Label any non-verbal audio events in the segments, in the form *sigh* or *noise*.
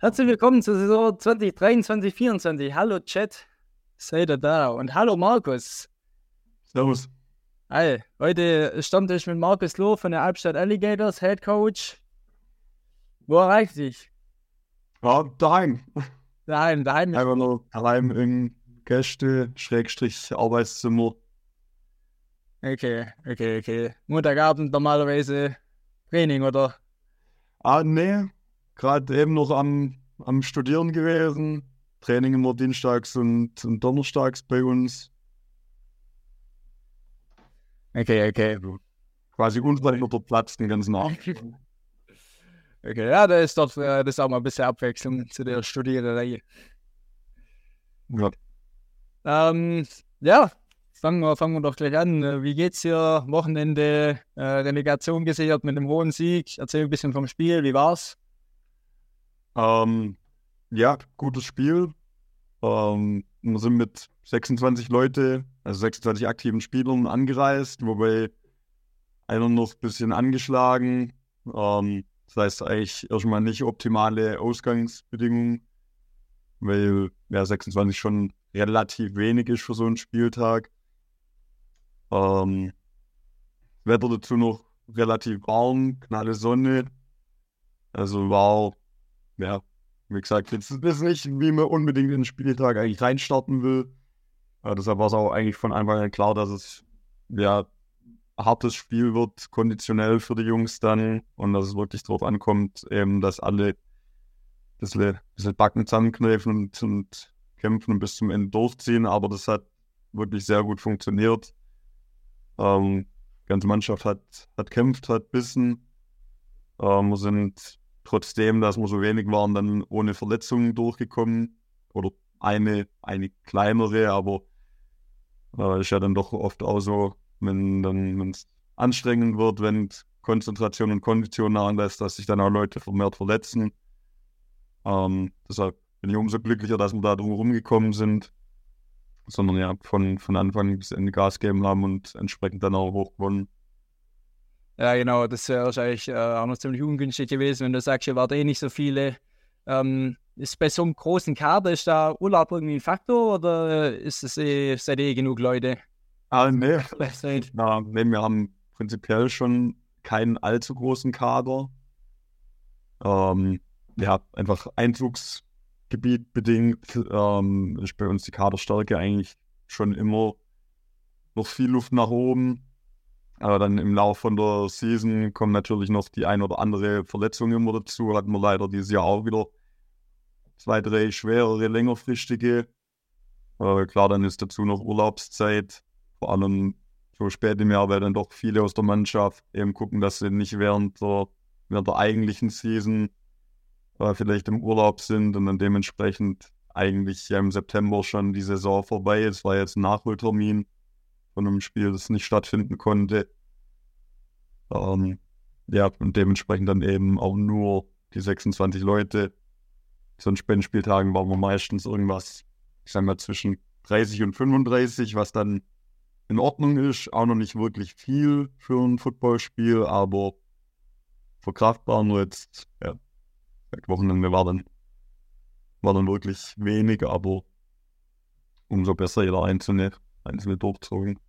Herzlich willkommen zur Saison 2023, 2024. Hallo Chat, seid ihr da? Und hallo Markus. Servus. Hi, heute Stammtisch mit Markus Loh von der Albstadt Alligators, Head Coach. Wo erreicht dich? Ja, daheim. Daheim, daheim. Einfach nur daheim im Gäste, Schrägstrich, Arbeitszimmer. Okay, okay, okay. Montagabend normalerweise Training, oder? Ah, nee. Gerade eben noch am, am Studieren gewesen. Training immer dienstags und, und donnerstags bei uns. Okay, okay. Quasi unverändert Platz den ganzen Abend. *laughs* Okay, ja, da ist doch äh, das ist auch mal ein bisschen Abwechslung zu der Studiererei. Ja. Ähm, ja, fangen wir, fangen wir doch gleich an. Äh, Wie geht's dir? Wochenende, äh, Relegation gesichert mit einem hohen Sieg. Erzähl ein bisschen vom Spiel, wie war's? Ähm, ja, gutes Spiel. Ähm, wir sind mit 26 Leute, also 26 aktiven Spielern angereist, wobei einer noch ein bisschen angeschlagen. Ähm, das heißt eigentlich erstmal nicht optimale Ausgangsbedingungen, weil ja 26 schon relativ wenig ist für so einen Spieltag. Ähm, Wetter dazu noch relativ warm, knalle Sonne. Also war, ja, wie gesagt, jetzt ist nicht, wie man unbedingt in den Spieltag eigentlich reinstarten will. Äh, deshalb war es auch eigentlich von Anfang an klar, dass es ja hartes Spiel wird, konditionell für die Jungs dann und dass es wirklich darauf ankommt, eben, dass alle ein bisschen, bisschen Backen zusammenkneifen und, und kämpfen und bis zum Ende durchziehen. Aber das hat wirklich sehr gut funktioniert. Ähm, die ganze Mannschaft hat, hat kämpft, hat bissen. Ähm, wir sind trotzdem, dass wir so wenig waren, dann ohne Verletzungen durchgekommen. Oder eine, eine kleinere, aber äh, ist ja dann doch oft auch so, wenn es anstrengend wird, wenn Konzentration und Kondition nachlässt, dass sich dann auch Leute vermehrt verletzen. Ähm, deshalb bin ich umso glücklicher, dass wir da drum rumgekommen sind, sondern ja von, von Anfang bis Ende Gas geben haben und entsprechend dann auch hoch gewonnen. Ja, genau, das wäre wahrscheinlich äh, auch noch ziemlich ungünstig gewesen, wenn du sagst, ihr wart eh nicht so viele. Ähm, ist bei so einem großen Kader, ist da Urlaub irgendwie ein Faktor oder ist es eh, seid ihr eh genug Leute? Ah, nee. Na, nee, wir haben prinzipiell schon keinen allzu großen Kader. Ähm, ja, einfach Einzugsgebiet bedingt ähm, ist bei uns die Kaderstärke eigentlich schon immer noch viel Luft nach oben. Aber dann im Laufe von der Season kommen natürlich noch die ein oder andere Verletzung immer dazu. Hatten wir leider dieses Jahr auch wieder zwei, drei schwerere, längerfristige. Äh, klar, dann ist dazu noch Urlaubszeit vor allem so spät im Jahr, weil dann doch viele aus der Mannschaft eben gucken, dass sie nicht während der, während der eigentlichen Season äh, vielleicht im Urlaub sind und dann dementsprechend eigentlich im September schon die Saison vorbei ist. war jetzt ein Nachholtermin von einem Spiel, das nicht stattfinden konnte. Ähm, ja, und dementsprechend dann eben auch nur die 26 Leute. So an Spendenspieltagen waren wir meistens irgendwas, ich sag mal, zwischen 30 und 35, was dann in Ordnung ist. Auch noch nicht wirklich viel für ein Footballspiel, aber verkraftbar. Nur jetzt, ja, Wochenende war dann, war dann wirklich wenig, aber umso besser jeder einzelne, einzelne durchzogen.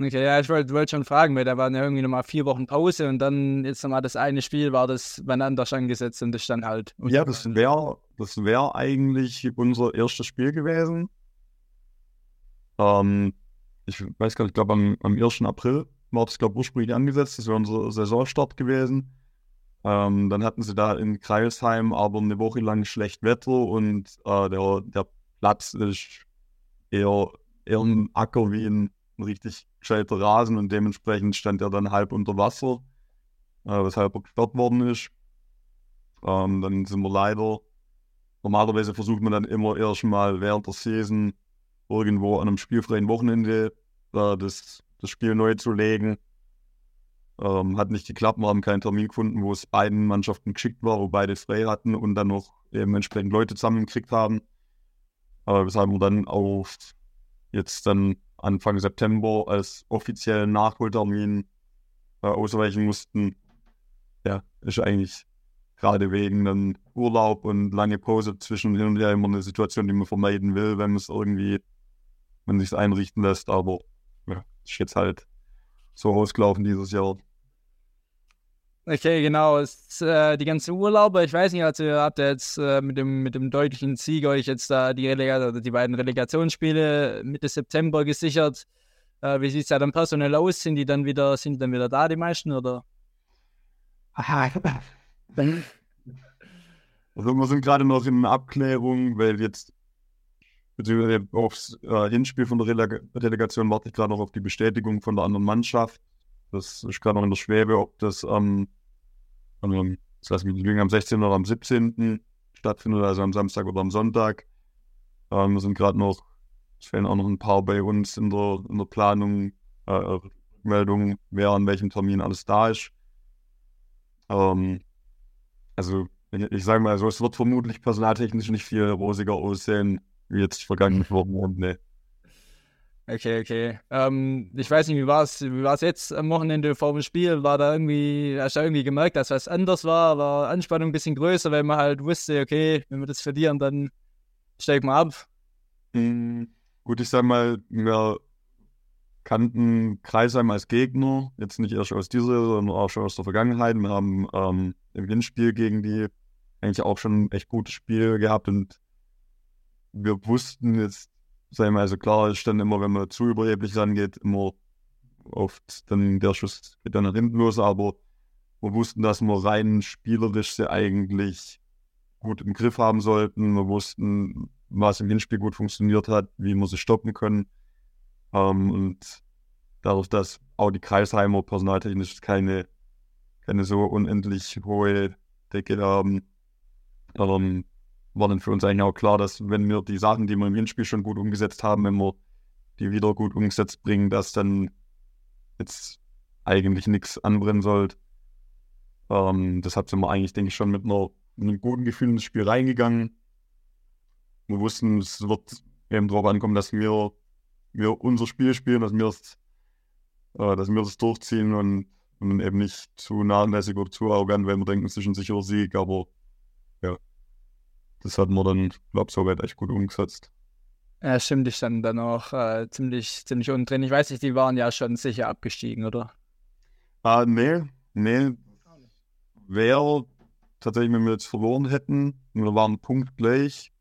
Okay, ja, ich wollte wollt schon fragen, weil da waren ja irgendwie nochmal vier Wochen Pause und dann jetzt nochmal das eine Spiel war das wann anders angesetzt und das dann halt. Ja, das wäre das wär eigentlich unser erstes Spiel gewesen. Ähm, ich weiß gar nicht, ich glaube am, am 1. April war das, glaube ich, ursprünglich angesetzt. Das wäre unser Saisonstart gewesen. Ähm, dann hatten sie da in Kreilsheim aber eine Woche lang schlecht Wetter und äh, der, der Platz ist eher, eher ein Acker wie ein richtig gescheiter Rasen und dementsprechend stand er dann halb unter Wasser, äh, weshalb er gesperrt worden ist. Ähm, dann sind wir leider, normalerweise versucht man dann immer erstmal während der Season irgendwo an einem spielfreien Wochenende äh, das, das Spiel neu zu legen. Ähm, hat nicht geklappt, wir haben keinen Termin gefunden, wo es beiden Mannschaften geschickt war, wo beide frei hatten und dann noch eben entsprechend Leute zusammengekriegt haben. Aber weshalb wir dann auf jetzt dann Anfang September als offiziellen Nachholtermin äh, ausweichen mussten. Ja, ist eigentlich gerade wegen einem Urlaub und lange Pause zwischen hin und her immer eine Situation, die man vermeiden will, wenn man es irgendwie, wenn sich einrichten lässt. Aber ja, ist jetzt halt so ausgelaufen dieses Jahr. Okay, genau. Es, äh, die ganzen Urlaube, ich weiß nicht, also ihr habt jetzt äh, mit, dem, mit dem deutlichen Sieg euch jetzt da die, Relega die beiden Relegationsspiele Mitte September gesichert. Äh, wie sieht es da dann personell aus? Sind die dann wieder, sind die dann wieder da, die meisten, oder? *laughs* Also wir sind gerade noch in Abklärung, weil jetzt beziehungsweise aufs äh, Hinspiel von der Releg Relegation warte ich gerade noch auf die Bestätigung von der anderen Mannschaft. Das ist gerade noch in der Schwebe, ob das am, ähm, das heißt, am 16. oder am 17. stattfindet, also am Samstag oder am Sonntag. Ähm, sind gerade noch, es fehlen auch noch ein paar bei uns in der, in der Planung, äh, Meldung, wer an welchem Termin alles da ist. Ähm, also ich, ich sage mal so, es wird vermutlich personaltechnisch nicht viel rosiger aussehen, wie jetzt vergangene Wochenende. Okay, okay. Ähm, ich weiß nicht, wie war es wie war's jetzt am Wochenende vor dem Spiel? War da irgendwie, hast du irgendwie gemerkt, dass was anders war? War Anspannung ein bisschen größer, weil man halt wusste, okay, wenn wir das verlieren, dann steigen wir ab? Mhm. Gut, ich sag mal, wir kannten Kreisheim als Gegner, jetzt nicht erst aus dieser, sondern auch schon aus der Vergangenheit. Wir haben ähm, im Hinspiel gegen die eigentlich auch schon ein echt gutes Spiel gehabt und wir wussten jetzt, sagen wir also klar, ist dann immer, wenn man zu überheblich rangeht, immer oft dann der Schuss geht dann nach hinten los, aber wir wussten, dass wir rein spielerisch sie eigentlich gut im Griff haben sollten. Wir wussten, was im Hinspiel gut funktioniert hat, wie wir sie stoppen können. Ähm, und dadurch, dass auch die Kreisheimer personaltechnisch keine, keine so unendlich hohe Decke haben, ähm, war dann für uns eigentlich auch klar, dass wenn wir die Sachen, die wir im Hinspiel schon gut umgesetzt haben, wenn wir die wieder gut umgesetzt bringen, dass dann jetzt eigentlich nichts anbrennen sollte. Ähm, deshalb sind wir eigentlich, denke ich, schon mit, einer, mit einem guten Gefühl ins Spiel reingegangen. Wir wussten, es wird eben darauf ankommen, dass wir, wir unser Spiel spielen, dass wir es, äh, dass wir das durchziehen und, und eben nicht zu nachlässig oder zu arrogant, weil wir denken, es ist ein sicherer Sieg, aber ja, das hat man dann, glaube ich, soweit echt gut umgesetzt. Ja, stimmt, ich stand dann auch äh, ziemlich, ziemlich unten drin. Ich weiß nicht, die waren ja schon sicher abgestiegen, oder? Ah, nee, nee. Wäre tatsächlich, wenn wir jetzt verloren hätten, wir waren punktgleich,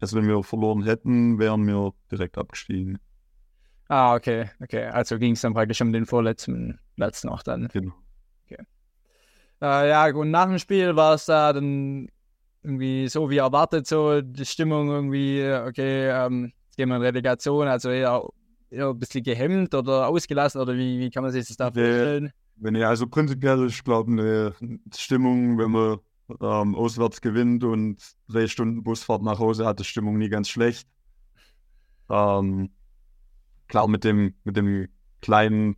also wenn wir verloren hätten, wären wir direkt abgestiegen. Ah, okay, okay. Also ging es dann praktisch um den vorletzten Platz noch dann. Genau. Okay. Äh, ja, und nach dem Spiel war es da dann irgendwie so wie erwartet, so die Stimmung irgendwie, okay, ähm, jetzt gehen wir in Relegation, also eher, eher ein bisschen gehemmt oder ausgelassen oder wie, wie kann man sich das da vorstellen? Wenn ich also prinzipiell, ich glaube, eine Stimmung, wenn man ähm, auswärts gewinnt und drei Stunden Busfahrt nach Hause hat, ist Stimmung nie ganz schlecht. Ähm, klar, mit dem, mit dem kleinen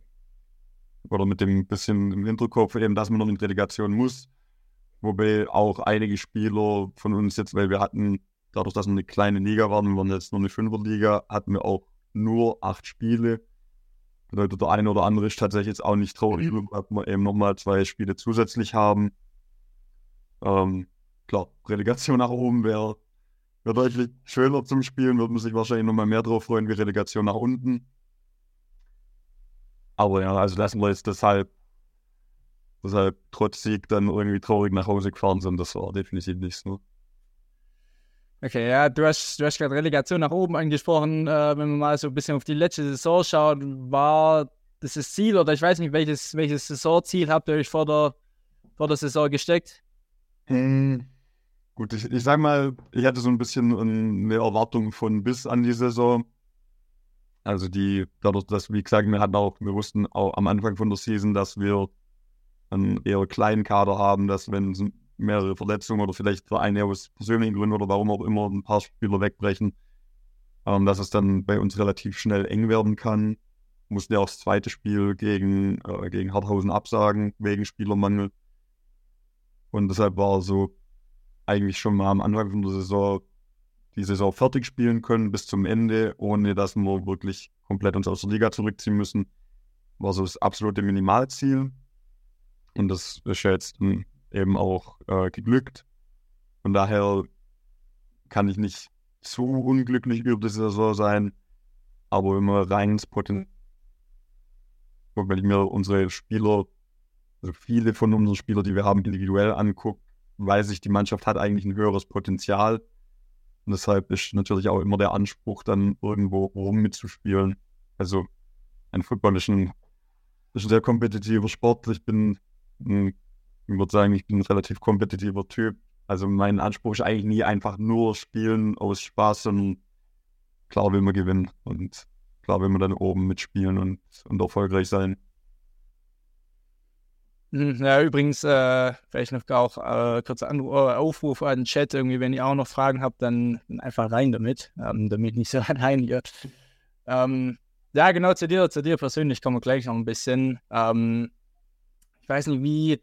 oder mit dem bisschen im Hinterkopf eben, dass man noch in Relegation muss. Wobei auch einige Spieler von uns jetzt, weil wir hatten, dadurch, dass wir eine kleine Liga waren, wir waren jetzt nur eine Fünferliga, hatten wir auch nur acht Spiele. Bedeutet, der eine oder andere ist tatsächlich jetzt auch nicht traurig, mhm. dass wir eben nochmal zwei Spiele zusätzlich haben. Ähm, klar, Relegation nach oben wäre wär deutlich schöner zum Spielen, würde man sich wahrscheinlich nochmal mehr drauf freuen wie Relegation nach unten. Aber ja, also lassen wir jetzt deshalb deshalb trotz Sieg dann irgendwie traurig nach Hause gefahren sind. Das war definitiv nicht so. Okay, ja, du hast, du hast gerade Relegation nach oben angesprochen. Äh, wenn man mal so ein bisschen auf die letzte Saison schaut, war das das Ziel oder ich weiß nicht, welches, welches Saisonziel habt ihr euch vor der, vor der Saison gesteckt? Hm. Gut, ich, ich sag mal, ich hatte so ein bisschen eine Erwartung von bis an die Saison. Also die, dadurch, dass, wie gesagt, wir hatten auch, wir wussten auch am Anfang von der Season, dass wir einen eher kleinen Kader haben, dass wenn mehrere Verletzungen oder vielleicht für eine aus persönlichen Gründen oder warum auch immer ein paar Spieler wegbrechen, ähm, dass es dann bei uns relativ schnell eng werden kann. Mussten ja auch das zweite Spiel gegen, äh, gegen Harthausen absagen, wegen Spielermangel. Und deshalb war so eigentlich schon mal am Anfang von der Saison die Saison fertig spielen können bis zum Ende, ohne dass wir wirklich komplett uns aus der Liga zurückziehen müssen. War so das absolute Minimalziel. Und das ist jetzt eben auch äh, geglückt. Von daher kann ich nicht zu unglücklich über die Saison sein, aber man rein ins Potenzial, wenn ich mir unsere Spieler, also viele von unseren Spielern, die wir haben, individuell angucke, weiß ich, die Mannschaft hat eigentlich ein höheres Potenzial. Und deshalb ist natürlich auch immer der Anspruch, dann irgendwo rum mitzuspielen. Also ein Football ist ein, ist ein sehr kompetitiver Sport. Ich bin, ich würde sagen, ich bin ein relativ kompetitiver Typ. Also mein Anspruch ist eigentlich nie einfach nur spielen aus Spaß, sondern klar will man gewinnen und klar will man dann oben mitspielen und, und erfolgreich sein. Hm, ja, übrigens, äh, vielleicht noch auch äh, kurzer Anruf, äh, Aufruf an den Chat. Irgendwie, wenn ihr auch noch Fragen habt, dann, einfach rein damit, ähm, damit nicht so *laughs* allein hier. Ähm, ja, genau, zu dir, zu dir persönlich kommen wir gleich noch ein bisschen. Ähm, weiß nicht, wie,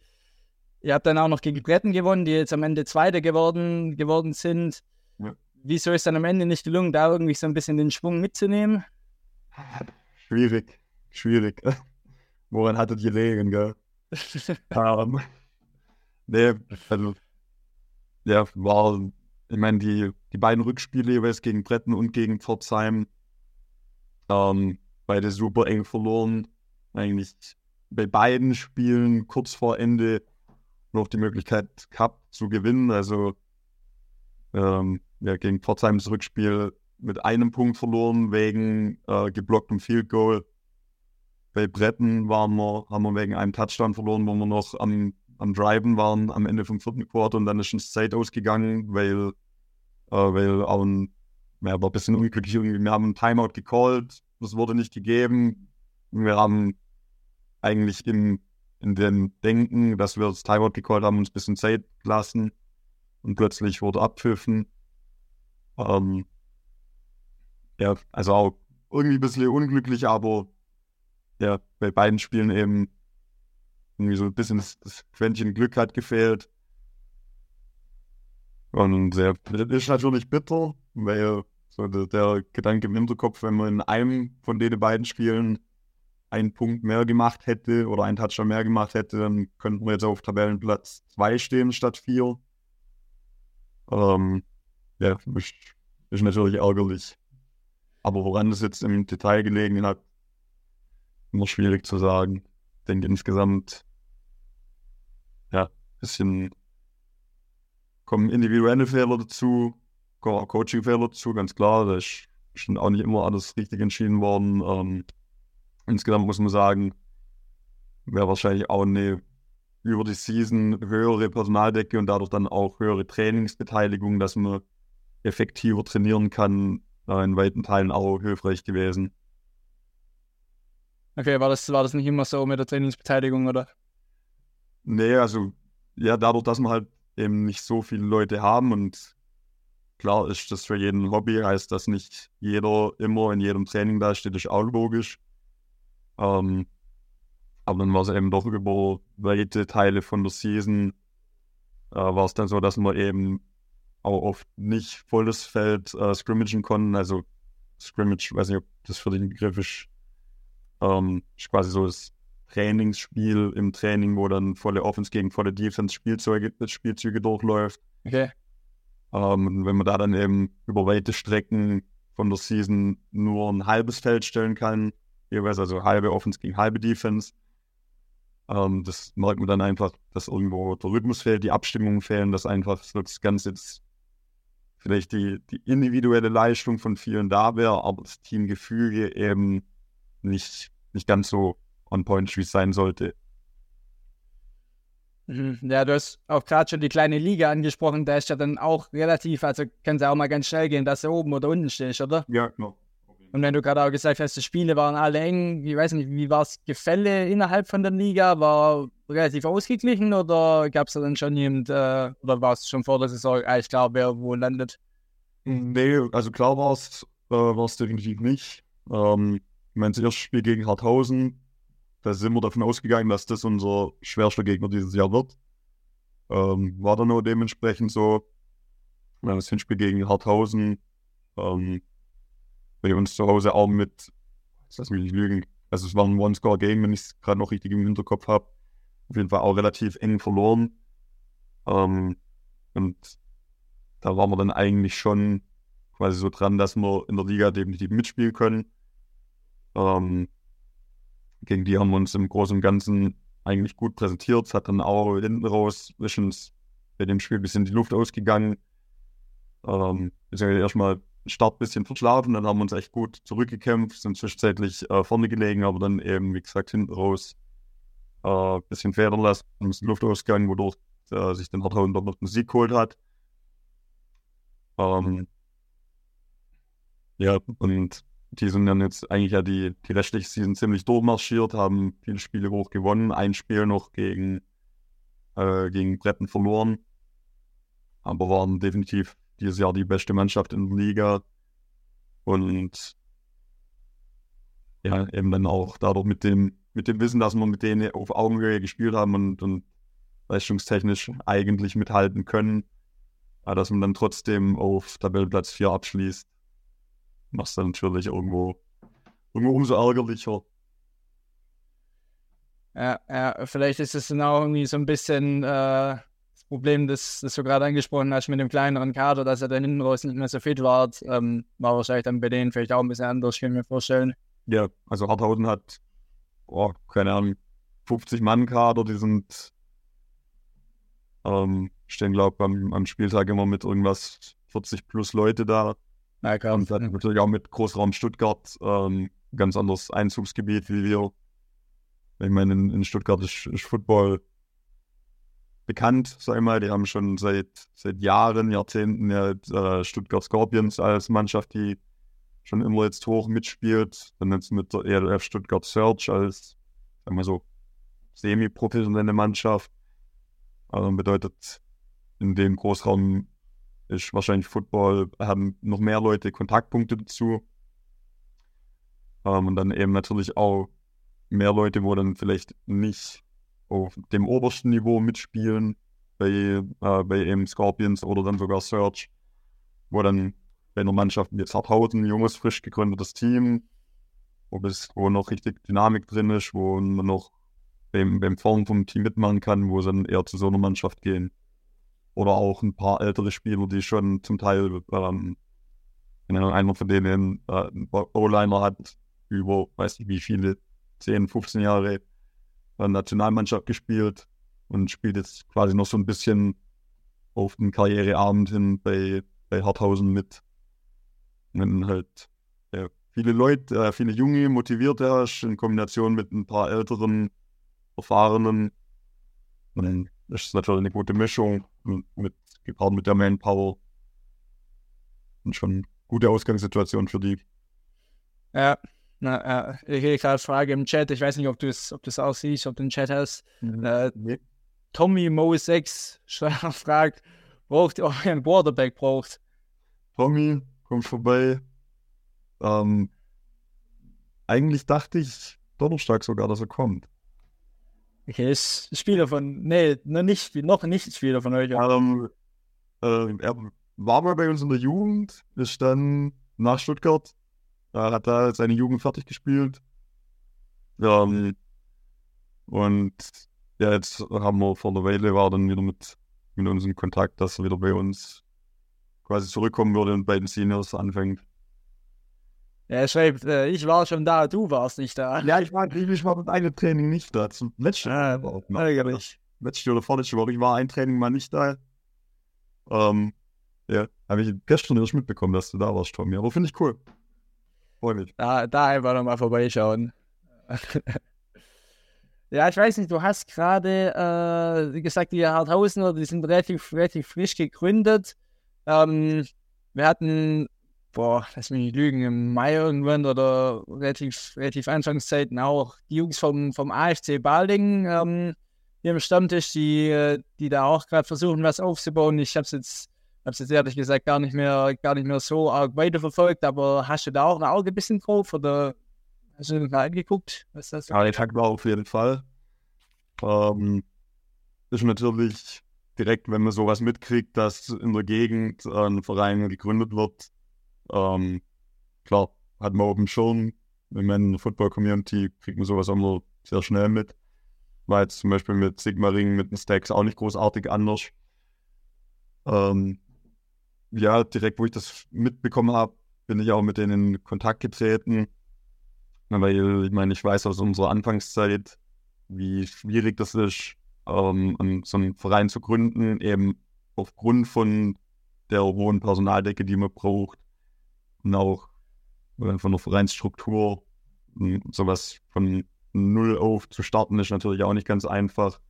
Ihr habt dann auch noch gegen Bretten gewonnen, die jetzt am Ende Zweite geworden, geworden sind. Ja. Wieso ist dann am Ende nicht gelungen, da irgendwie so ein bisschen den Schwung mitzunehmen? Schwierig, schwierig. *laughs* Woran hattet ihr gelegen, gell? um, *laughs* nee, also, ja, war, ich meine, die, die beiden Rückspiele jeweils gegen Bretten und gegen Pforzheim, ähm, beide super eng verloren. Eigentlich bei beiden Spielen kurz vor Ende noch die Möglichkeit gehabt zu gewinnen. Also ähm, ja, gegen Pforzheim das Rückspiel mit einem Punkt verloren wegen äh, geblocktem Field Goal. Bei Bretten waren wir, haben wir wegen einem Touchdown verloren, wo wir noch am, am Driven waren am Ende vom vierten Quarter und dann ist uns Zeit ausgegangen, weil, äh, weil auch ein, ja, war ein bisschen unglücklich. Wir haben einen Timeout gecallt, das wurde nicht gegeben. Wir haben eigentlich im in dem Denken, dass wir das Timeout gecallt haben, uns ein bisschen Zeit lassen und plötzlich wurde abpfiffen. Ähm, ja, also auch irgendwie ein bisschen unglücklich, aber ja, bei beiden Spielen eben irgendwie so ein bisschen das, das Quäntchen Glück hat gefehlt. Und ja, das ist natürlich bitter, weil so der, der Gedanke im Hinterkopf, wenn man in einem von den beiden Spielen einen Punkt mehr gemacht hätte oder einen Touchdown mehr gemacht hätte, dann könnten wir jetzt auf Tabellenplatz 2 stehen statt 4. Ähm, ja, ist, ist natürlich ärgerlich. Aber woran es jetzt im Detail gelegen hat, immer schwierig zu sagen. Ich denke insgesamt, ja, ein bisschen kommen individuelle Fehler dazu, Coaching-Fehler dazu, ganz klar. Da ist bestimmt auch nicht immer alles richtig entschieden worden. Ähm, Insgesamt muss man sagen, wäre wahrscheinlich auch eine über die Season höhere Personaldecke und dadurch dann auch höhere Trainingsbeteiligung, dass man effektiver trainieren kann, in weiten Teilen auch hilfreich gewesen. Okay, war das, war das nicht immer so mit der Trainingsbeteiligung, oder? Nee, also ja, dadurch, dass wir halt eben nicht so viele Leute haben und klar ist das für jeden Hobby, heißt, dass nicht jeder immer in jedem Training da steht, ist auch logisch. Ähm, aber dann war es eben doch über weite Teile von der Season, äh, war es dann so, dass wir eben auch oft nicht volles Feld äh, scrimmagen konnten. Also Scrimmage, weiß nicht, ob das für den Begriff ist, ähm, ist quasi so das Trainingsspiel im Training, wo dann volle Offense gegen volle Defense Spielzeuge, Spielzüge durchläuft. Okay. Ähm, und wenn man da dann eben über weite Strecken von der Season nur ein halbes Feld stellen kann, jeweils, also halbe Offense gegen halbe Defense. Ähm, das merkt man dann einfach, dass irgendwo der Rhythmus fehlt, die Abstimmungen fehlen, dass einfach das Ganze jetzt vielleicht die, die individuelle Leistung von vielen da wäre, aber das Teamgefüge eben nicht, nicht ganz so on point, wie es sein sollte. Mhm. Ja, du hast auch gerade schon die kleine Liga angesprochen, da ist ja dann auch relativ, also kann es ja auch mal ganz schnell gehen, dass du oben oder unten stehst, oder? Ja, genau. Und wenn du gerade auch gesagt hast, die Spiele waren alle eng, ich weiß nicht, wie war das Gefälle innerhalb von der Liga? War relativ ausgeglichen oder gab es da dann schon jemand, äh, oder war es schon vor der Saison eigentlich klar, wer wo landet? Nee, also klar war es äh, definitiv nicht. Ähm, ich meine, das erste Spiel gegen Harthausen, da sind wir davon ausgegangen, dass das unser schwerster Gegner dieses Jahr wird. Ähm, war dann auch dementsprechend so. Das Hinspiel gegen Harthausen ähm, bei uns zu Hause auch mit, lass mich nicht lügen, also es war ein One-Score-Game, wenn ich es gerade noch richtig im Hinterkopf habe. Auf jeden Fall auch relativ eng verloren. Ähm, und da waren wir dann eigentlich schon quasi so dran, dass wir in der Liga definitiv mitspielen können. Ähm, gegen die haben wir uns im Großen und Ganzen eigentlich gut präsentiert. Es hat dann auch hinten raus, ist uns bei dem Spiel ein bisschen die Luft ausgegangen. Ähm, wir sind erstmal Start ein bisschen verschlafen, dann haben wir uns echt gut zurückgekämpft, sind zwischenzeitlich äh, vorne gelegen, aber dann eben, wie gesagt, hinten raus ein äh, bisschen federn lassen, ein bisschen Luftausgang, wodurch äh, sich den Harthauen dort noch den Sieg geholt hat. Ähm, ja, und die sind dann jetzt eigentlich ja die, die restliche Season ziemlich durchmarschiert, haben viele Spiele hoch gewonnen, ein Spiel noch gegen, äh, gegen Bretten verloren, aber waren definitiv dieses Jahr die beste Mannschaft in der Liga und ja, eben dann auch dadurch mit dem, mit dem Wissen, dass wir mit denen auf Augenhöhe gespielt haben und, und leistungstechnisch eigentlich mithalten können, dass man dann trotzdem auf Tabellenplatz 4 abschließt macht es dann natürlich irgendwo, irgendwo umso ärgerlicher. Ja, ja, vielleicht ist es dann auch irgendwie so ein bisschen äh, Problem, das, das du gerade angesprochen hast mit dem kleineren Kader, dass er dann hinten raus nicht mehr so fit war. Ähm, war wahrscheinlich dann bei denen vielleicht auch ein bisschen anders, kann ich mir vorstellen. Ja, also Harthausen hat, oh, keine Ahnung, 50 Mann Kader, die sind, ähm, stehen glaube ich am, am Spieltag immer mit irgendwas 40 plus Leute da. Ja, klar. Und dann natürlich auch mit Großraum Stuttgart ähm, ganz anderes Einzugsgebiet wie wir. Ich meine, in, in Stuttgart ist, ist, Football bekannt, sag ich mal. Die haben schon seit, seit Jahren, Jahrzehnten ja, äh, Stuttgart Scorpions als Mannschaft, die schon immer jetzt hoch mitspielt. Dann jetzt mit der ELF Stuttgart Search als, sagen wir so, semi-professionelle Mannschaft. Also bedeutet in dem Großraum ist wahrscheinlich Football, haben noch mehr Leute Kontaktpunkte dazu. Ähm, und dann eben natürlich auch mehr Leute, wo dann vielleicht nicht auf dem obersten Niveau mitspielen, bei, äh, bei eben Scorpions oder dann sogar Search, wo dann bei einer Mannschaft wie jetzt Harthausen, ein junges, frisch gegründetes Team, wo, bis, wo noch richtig Dynamik drin ist, wo man noch beim, beim Form vom Team mitmachen kann, wo sie dann eher zu so einer Mannschaft gehen. Oder auch ein paar ältere Spieler, die schon zum Teil, ähm, einer von denen äh, einen O-Liner hat über, weiß nicht wie viele, 10, 15 Jahre Nationalmannschaft gespielt und spielt jetzt quasi noch so ein bisschen auf den Karriereabend hin bei, bei Harthausen mit. Dann halt ja, viele Leute, äh, viele junge, motivierte hast, in Kombination mit ein paar älteren, erfahrenen. Und dann ist natürlich eine gute Mischung mit, gepaart mit der Manpower. Und schon gute Ausgangssituation für die. Ja, na, ja. ich kriege gerade Frage im Chat. Ich weiß nicht, ob du es ob auch siehst, ob du den Chat hast. Mhm. Äh, nee. Tommy Mo 6 *laughs* fragt, braucht ihr auch einen Quarterback braucht. Tommy, kommt vorbei. Ähm, eigentlich dachte ich Donnerstag sogar, dass er kommt. Okay, ist Spieler von, nee, noch nicht, noch nicht Spieler von euch. Ähm, äh, er war mal bei uns in der Jugend, ist dann nach Stuttgart, er hat da seine Jugend fertig gespielt. Ähm, und ja, jetzt haben wir vor der Weile war dann wieder mit, mit uns in Kontakt, dass er wieder bei uns quasi zurückkommen würde und bei den Seniors anfängt. Er schreibt, äh, ich war schon da, du warst nicht da. Ja, ich war, ich war mit einem Training nicht da. Zum letzten ah, Mal. Ärgerlich. Letzte oder vorletzte Woche. Ich war ein Training mal nicht da. Ähm, ja, habe ich gestern erst mitbekommen, dass du da warst, Tommy. Aber finde ich cool. Freue mich. Da, da einfach nochmal vorbeischauen. *laughs* ja, ich weiß nicht, du hast gerade äh, gesagt, die Harthausener, die sind relativ, relativ frisch gegründet. Ähm, wir hatten boah, lass mich nicht lügen, im Mai irgendwann oder relativ, relativ Anfangszeiten auch die Jungs vom, vom AFC Balding ähm, hier im Stammtisch, die, die da auch gerade versuchen, was aufzubauen. Ich habe es jetzt, hab's jetzt ehrlich gesagt gar nicht mehr, gar nicht mehr so arg weiterverfolgt, aber hast du da auch ein Auge ein bisschen drauf oder hast du mal angeguckt? Was das ja, ich war auf jeden Fall. Ähm, ist natürlich direkt, wenn man sowas mitkriegt, dass in der Gegend ein Verein gegründet wird, ähm, klar, hat man oben schon, wenn man in der Football-Community kriegt man sowas auch immer sehr schnell mit. War jetzt zum Beispiel mit Sigma Ring, mit den Stacks auch nicht großartig anders. Ähm, ja, direkt, wo ich das mitbekommen habe, bin ich auch mit denen in Kontakt getreten. Weil ich meine, ich weiß aus unserer Anfangszeit, wie schwierig das ist, ähm, so einen Verein zu gründen, eben aufgrund von der hohen Personaldecke, die man braucht und auch von der Vereinsstruktur sowas von null auf zu starten, ist natürlich auch nicht ganz einfach.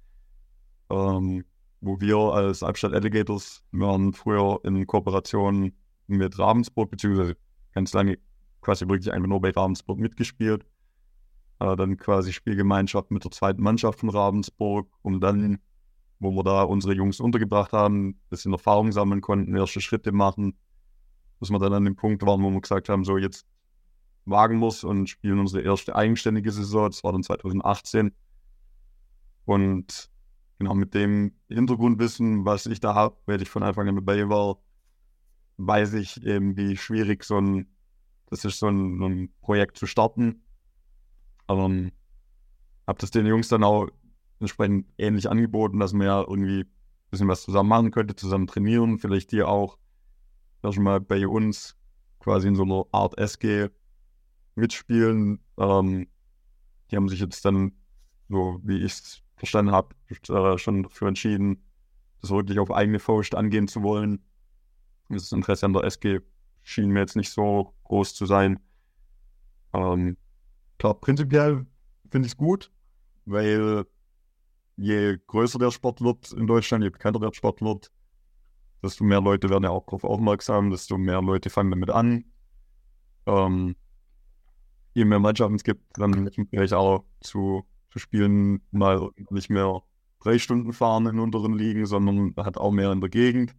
Ähm, wo wir als Albstadt Alligators waren früher in Kooperation mit Ravensburg, beziehungsweise ganz lange quasi wirklich einfach nur bei Ravensburg mitgespielt. Äh, dann quasi Spielgemeinschaft mit der zweiten Mannschaft von Ravensburg, um dann, wo wir da unsere Jungs untergebracht haben, ein bisschen Erfahrung sammeln konnten, erste Schritte machen, bis wir dann an dem Punkt waren, wo wir gesagt haben, so jetzt wagen muss und spielen unsere erste eigenständige Saison. Das war dann 2018. Und genau mit dem Hintergrundwissen, was ich da habe, weil ich von Anfang an dabei war, weiß ich eben, wie schwierig so ein, das ist so ein, ein Projekt zu starten. Ähm, habe das den Jungs dann auch entsprechend ähnlich angeboten, dass man ja irgendwie ein bisschen was zusammen machen könnte, zusammen trainieren, vielleicht die auch erstmal bei uns quasi in so einer Art SG mitspielen. Ähm, die haben sich jetzt dann, so wie ich es verstanden habe, äh, schon dafür entschieden, das wirklich auf eigene Faust angehen zu wollen. Das Interesse an der SG schien mir jetzt nicht so groß zu sein. Ähm, klar, prinzipiell finde ich es gut, weil je größer der Sport wird in Deutschland, je bekannter der Sport wird, desto mehr Leute werden ja auch darauf aufmerksam, desto mehr Leute fangen damit an. Ähm, je mehr Mannschaften es gibt, dann vielleicht auch zu, zu spielen, mal nicht mehr drei Stunden fahren in unteren Ligen, sondern hat auch mehr in der Gegend.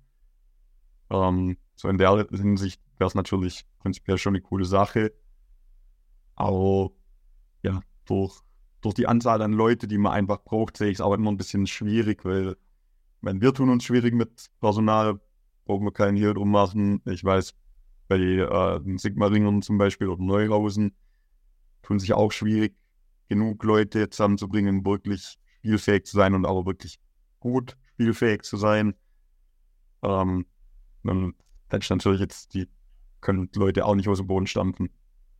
Ähm, so in der Hinsicht wäre es natürlich prinzipiell schon eine coole Sache. Aber ja, durch, durch die Anzahl an Leute, die man einfach braucht, sehe ich es auch immer ein bisschen schwierig, weil wenn wir tun uns schwierig mit Personal, brauchen wir keinen hier drum machen. Ich weiß, bei äh, Sigmaringern zum Beispiel oder Neuhausen, tun sich auch schwierig, genug Leute zusammenzubringen, wirklich spielfähig zu sein und auch wirklich gut spielfähig zu sein. Ähm, dann ist natürlich jetzt, die können Leute auch nicht aus dem Boden stampfen.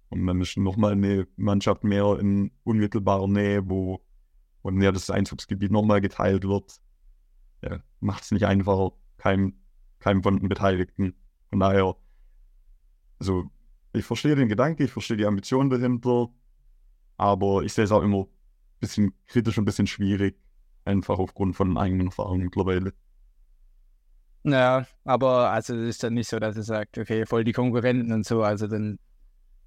Und dann ist nochmal eine Mannschaft mehr in unmittelbarer Nähe, wo, wo ja das Einzugsgebiet nochmal geteilt wird. Ja, Macht es nicht einfacher, keinem, keinem von den Beteiligten. Von daher, also ich verstehe den Gedanken, ich verstehe die Ambition dahinter, aber ich sehe es auch immer ein bisschen kritisch und ein bisschen schwierig, einfach aufgrund von eigenen Erfahrungen mittlerweile. Ja, aber also es ist dann nicht so, dass er sagt, okay, voll die Konkurrenten und so, also dann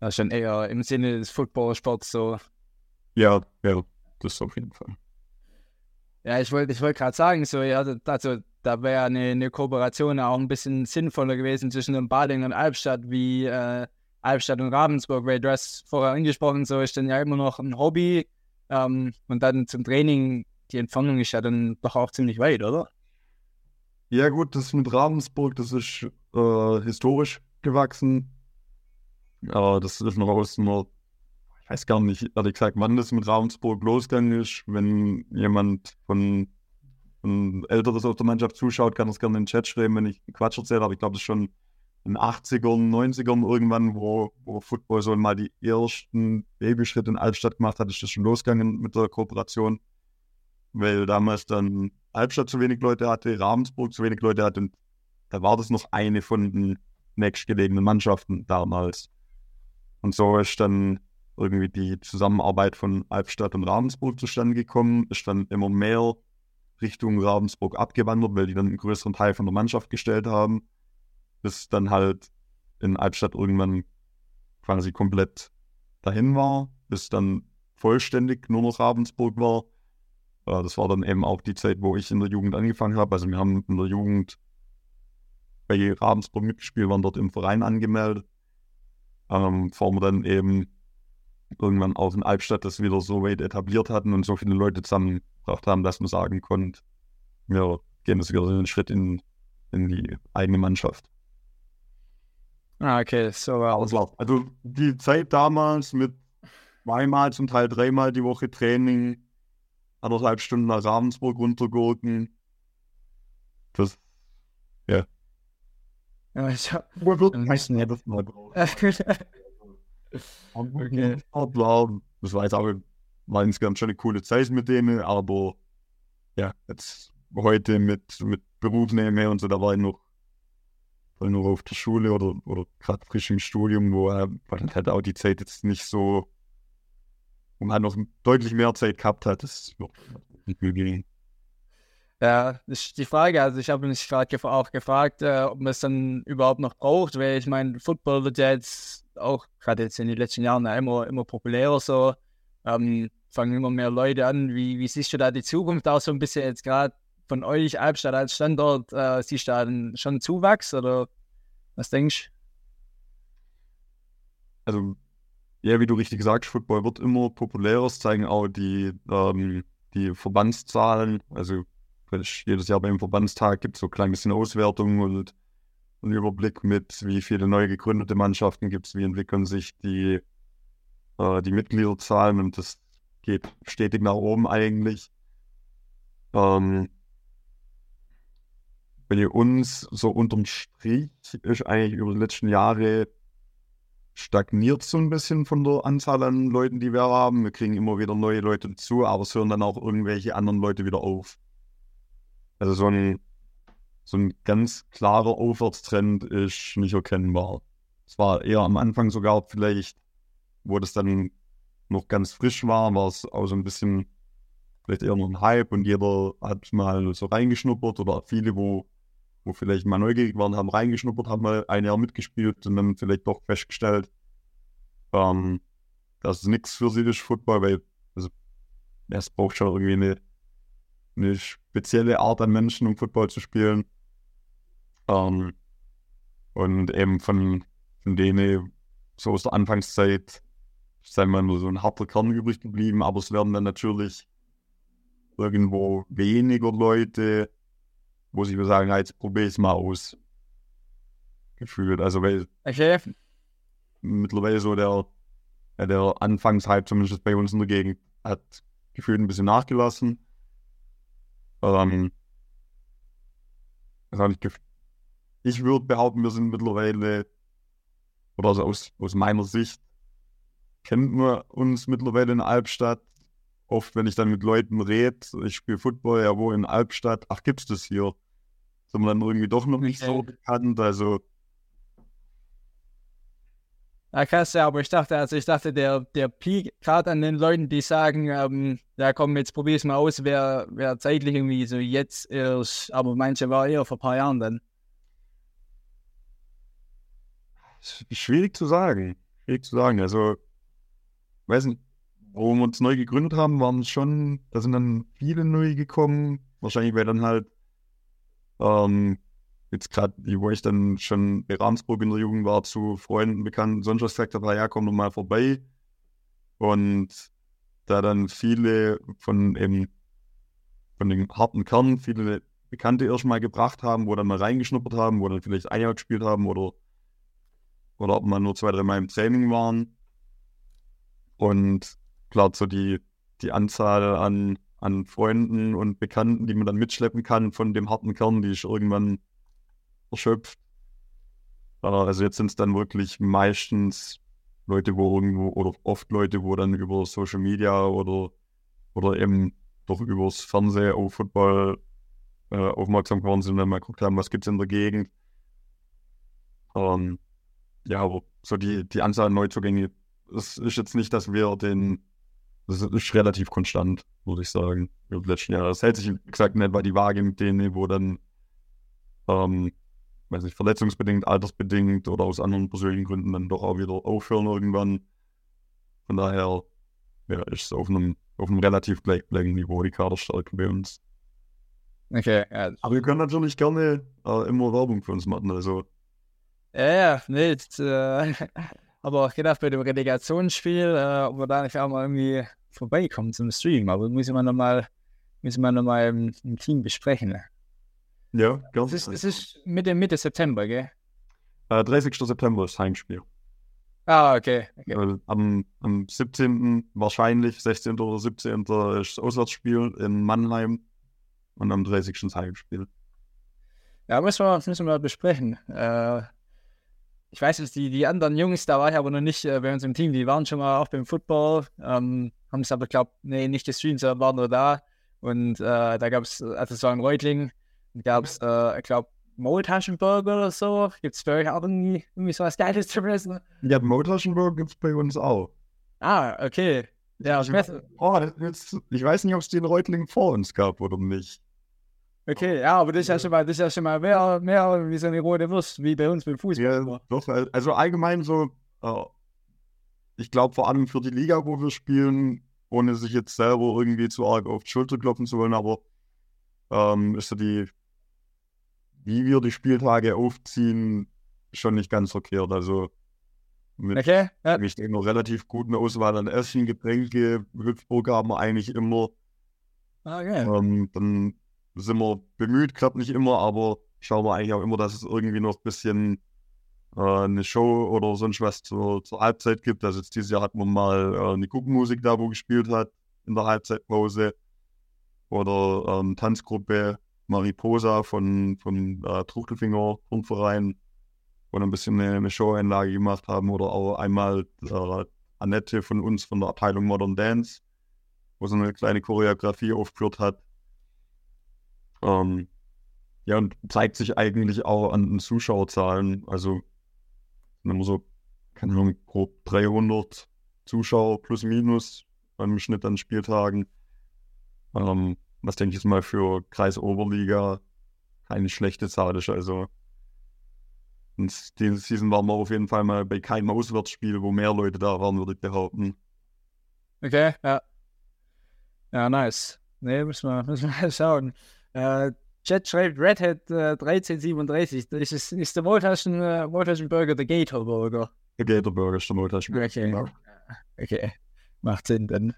das ist schon eher im Sinne des Footballsports so. Ja, ja, das auf jeden Fall. Ja, ich wollte ich wollt gerade sagen, so, ja, also da wäre eine, eine Kooperation auch ein bisschen sinnvoller gewesen zwischen dem Bading und Albstadt, wie äh, Albstadt und Ravensburg, weil du hast vorher angesprochen, so ist dann ja immer noch ein Hobby ähm, und dann zum Training, die Entfernung ist ja dann doch auch ziemlich weit, oder? Ja gut, das mit Ravensburg, das ist äh, historisch gewachsen. Aber das ist noch aus einer, ich weiß gar nicht, ehrlich gesagt, wann das mit Ravensburg losgegangen ist. Wenn jemand von, von Älteres aus der Mannschaft zuschaut, kann das gerne in den Chat schreiben, wenn ich Quatsch erzähle, aber ich glaube, das ist schon in den 80ern, 90ern irgendwann, wo, wo Football so mal die ersten Babyschritte in Albstadt gemacht hat, ist das schon losgegangen mit der Kooperation. Weil damals dann Albstadt zu wenig Leute hatte, Ravensburg zu wenig Leute hatte und da war das noch eine von den nächstgelegenen Mannschaften damals. Und so ist dann irgendwie die Zusammenarbeit von Albstadt und Ravensburg zustande gekommen, ist dann immer mehr Richtung Ravensburg abgewandert, weil die dann einen größeren Teil von der Mannschaft gestellt haben bis dann halt in Albstadt irgendwann quasi komplett dahin war, bis dann vollständig nur noch Ravensburg war. Äh, das war dann eben auch die Zeit, wo ich in der Jugend angefangen habe. Also wir haben in der Jugend bei Ravensburg mitgespielt, waren dort im Verein angemeldet. Ähm, bevor wir dann eben irgendwann auch in Albstadt das wieder so weit etabliert hatten und so viele Leute zusammengebracht haben, dass man sagen konnte, wir gehen jetzt wieder einen Schritt in, in die eigene Mannschaft. Ah, okay, so war Auslauf. Also die Zeit damals mit zweimal, zum Teil dreimal die Woche Training, anderthalb Stunden nach Ravensburg runtergurken, das Ja. Ja, ich hab, Wo wird Ähm, meistens jedes Mal braucht. *laughs* Okay. Klar, das war jetzt auch war insgesamt schon eine coole Zeit mit denen, aber ja, jetzt heute mit, mit Berufsnehme und so, da war ich noch, ich noch auf der Schule oder, oder gerade frisch im Studium, wo äh, dann halt auch die Zeit jetzt nicht so, wo man noch deutlich mehr Zeit gehabt hat. Das wird nicht gehen. Ja, das ist die Frage. Also ich habe mich gerade gef auch gefragt, äh, ob man es dann überhaupt noch braucht, weil ich meine, Football wird jetzt auch gerade jetzt in den letzten Jahren ja immer, immer populärer so. Ähm, fangen immer mehr Leute an. Wie, wie siehst du da die Zukunft auch so ein bisschen jetzt gerade von euch, Albstadt als Standort? Äh, siehst du da schon Zuwachs oder was denkst Also, ja, wie du richtig sagst, Football wird immer populärer. Das zeigen auch die, ähm, die Verbandszahlen. Also, jedes Jahr beim Verbandstag gibt es so ein klein bisschen Auswertungen und einen Überblick mit, wie viele neu gegründete Mannschaften gibt es, wie entwickeln sich die, äh, die Mitgliederzahlen und das geht stetig nach oben eigentlich. Ähm, bei uns so unterm Strich ist eigentlich über die letzten Jahre stagniert so ein bisschen von der Anzahl an Leuten, die wir haben. Wir kriegen immer wieder neue Leute dazu, aber es hören dann auch irgendwelche anderen Leute wieder auf. Also so ein, so ein ganz klarer Aufwärtstrend ist nicht erkennbar. Es war eher am Anfang sogar vielleicht, wo das dann noch ganz frisch war, war es auch so ein bisschen vielleicht eher noch ein Hype und jeder hat mal so reingeschnuppert oder viele, wo, wo vielleicht mal neugierig waren, haben reingeschnuppert, haben mal ein Jahr mitgespielt und dann vielleicht doch festgestellt, ähm, dass es nichts für sie ist, Football, weil also, es braucht schon irgendwie eine, eine spezielle Art an Menschen, um Football zu spielen. Ähm, und eben von, von denen, so aus der Anfangszeit, sei mal nur so ein harter Kern übrig geblieben, aber es werden dann natürlich irgendwo weniger Leute, wo sich wir sagen, ja, jetzt probiere ich es mal aus. Gefühlt. Also weil Okay. mittlerweile so der, der Anfangshype, zumindest bei uns in der Gegend, hat gefühlt ein bisschen nachgelassen. Ähm, hab ich, ich würde behaupten, wir sind mittlerweile, oder also aus, aus meiner Sicht, kennt man uns mittlerweile in Albstadt. Oft, wenn ich dann mit Leuten rede, ich spiele Football, ja, wo in Albstadt, ach, gibt's das hier? Sind wir dann irgendwie doch noch nicht so bekannt, also Ja, krass, ja, aber ich dachte, also ich dachte, der, der Peak, gerade an den Leuten, die sagen, ähm, ja komm, jetzt probier's mal aus, wäre wär zeitlich irgendwie so jetzt erst, aber manche war eher vor ein paar Jahren dann. Schwierig zu sagen. Schwierig zu sagen. Also, weiß nicht, wo wir uns neu gegründet haben, waren schon, da sind dann viele neu gekommen. Wahrscheinlich, weil dann halt, ähm, jetzt gerade, wo ich dann schon bei Ramsburg in der Jugend war, zu Freunden, Bekannten, sonst was gesagt habe, ja, komm doch mal vorbei. Und da dann viele von eben, von den harten Kern, viele Bekannte erst mal gebracht haben, wo dann mal reingeschnuppert haben, wo dann vielleicht ein Jahr gespielt haben oder oder ob man nur zwei, drei Mal im Training waren. Und klar, so die, die Anzahl an, an Freunden und Bekannten, die man dann mitschleppen kann von dem harten Kern, die ist irgendwann erschöpft. Äh, Also jetzt sind es dann wirklich meistens Leute, wo irgendwo, oder oft Leute, wo dann über Social Media oder, oder eben doch übers Fernsehen auf Football äh, aufmerksam geworden sind und dann mal geguckt haben, was gibt es in der Gegend. Ähm, ja, aber so die, die Anzahl an Neuzugänge, es ist jetzt nicht, dass wir den, das ist relativ konstant, würde ich sagen, über die letzten Jahre. Es hält sich, wie gesagt, nicht etwa die Waage mit denen, wo dann, ähm, weiß nicht, verletzungsbedingt, altersbedingt oder aus anderen persönlichen Gründen dann doch auch wieder aufhören irgendwann. Von daher, ja, ist es auf einem, auf einem relativ gleichbleibenden Niveau die Kaderstärke bei uns. Okay, ja. Aber wir können natürlich gerne äh, immer Werbung für uns machen, also Ja, ja, nee, äh, *laughs* aber auch gedacht, bei dem Relegationsspiel, äh, ob wir da nicht auch mal irgendwie vorbeikommen zum Stream, aber müssen wir nochmal, müssen wir nochmal im, im Team besprechen. ja, gerne. Es ist, es ist Mitte, Mitte September, gell? Äh, 30. September ist Heimspiel. Ah, okay. okay. Am, am 17. wahrscheinlich, 16. oder 17. ist das Auswärtsspiel in Mannheim und am 30. das Heimspiel. Ja, müssen wir, müssen wir besprechen. Äh, ich weiß jetzt, die, die anderen Jungs, da war ich aber noch nicht äh, bei uns im Team, die waren schon mal auch beim Football, ähm, haben es aber, glaube nee, nicht gestreamt, sondern waren nur da. Und äh, da gab es, also es war in Reutling, gab es, äh, ich glaube, Maultaschenburger oder so. Gibt es bei euch auch irgendwie, irgendwie so was Geiles zu essen? Ja, Maultaschenburger gibt es bei uns auch. Ah, okay. Ja, ich, weiß, oh, jetzt, ich weiß nicht, ob es den Reutling vor uns gab oder nicht. Okay, ja, aber das ist ja schon mal, das ist ja schon mal mehr, mehr wie so eine rote Wurst, wie bei uns beim Fußball. Ja, doch, also allgemein so, äh, ich glaube vor allem für die Liga, wo wir spielen, ohne sich jetzt selber irgendwie zu arg auf die Schulter klopfen zu wollen, aber ähm, ist so die, wie wir die Spieltage aufziehen, schon nicht ganz verkehrt. Also mit okay, ja. denke, einer relativ guten Auswahl an Essen, Getränke, Hüpfburger haben wir eigentlich immer. Okay. Ähm, dann sind wir bemüht, klappt nicht immer, aber schauen wir eigentlich auch immer, dass es irgendwie noch ein bisschen äh, eine Show oder sonst was zur, zur Halbzeit gibt. Also jetzt dieses Jahr hatten wir mal äh, eine Guckenmusik da, wo gespielt hat in der Halbzeitpause. Oder ähm, Tanzgruppe Mariposa von, von äh, Truchtelfinger Turnverein, wo ein bisschen eine, eine Show-Einlage gemacht haben. Oder auch einmal äh, Annette von uns von der Abteilung Modern Dance, wo sie eine kleine Choreografie aufgeführt hat. Ähm, ja, und zeigt sich eigentlich auch an den Zuschauerzahlen. Also, wenn man so, keine Ahnung, grob 300 Zuschauer plus minus beim Schnitt an Spieltagen. Ähm, was denke ich mal für Kreis Oberliga keine schlechte Zahl ist. Also, und diese Season waren wir auf jeden Fall mal bei keinem Auswärtsspiel, wo mehr Leute da waren, würde ich behaupten. Okay, ja. Ja, nice. Nee, müssen wir, *laughs* müssen wir schauen. Äh, Chat schreibt Red Hat äh, 1337. Das ist, ist der Maultaschen, äh, Maultaschenburger der Gator Burger. Der Gator Burger ist der Maultaschenburger. Okay. Genau. okay. Macht Sinn dann.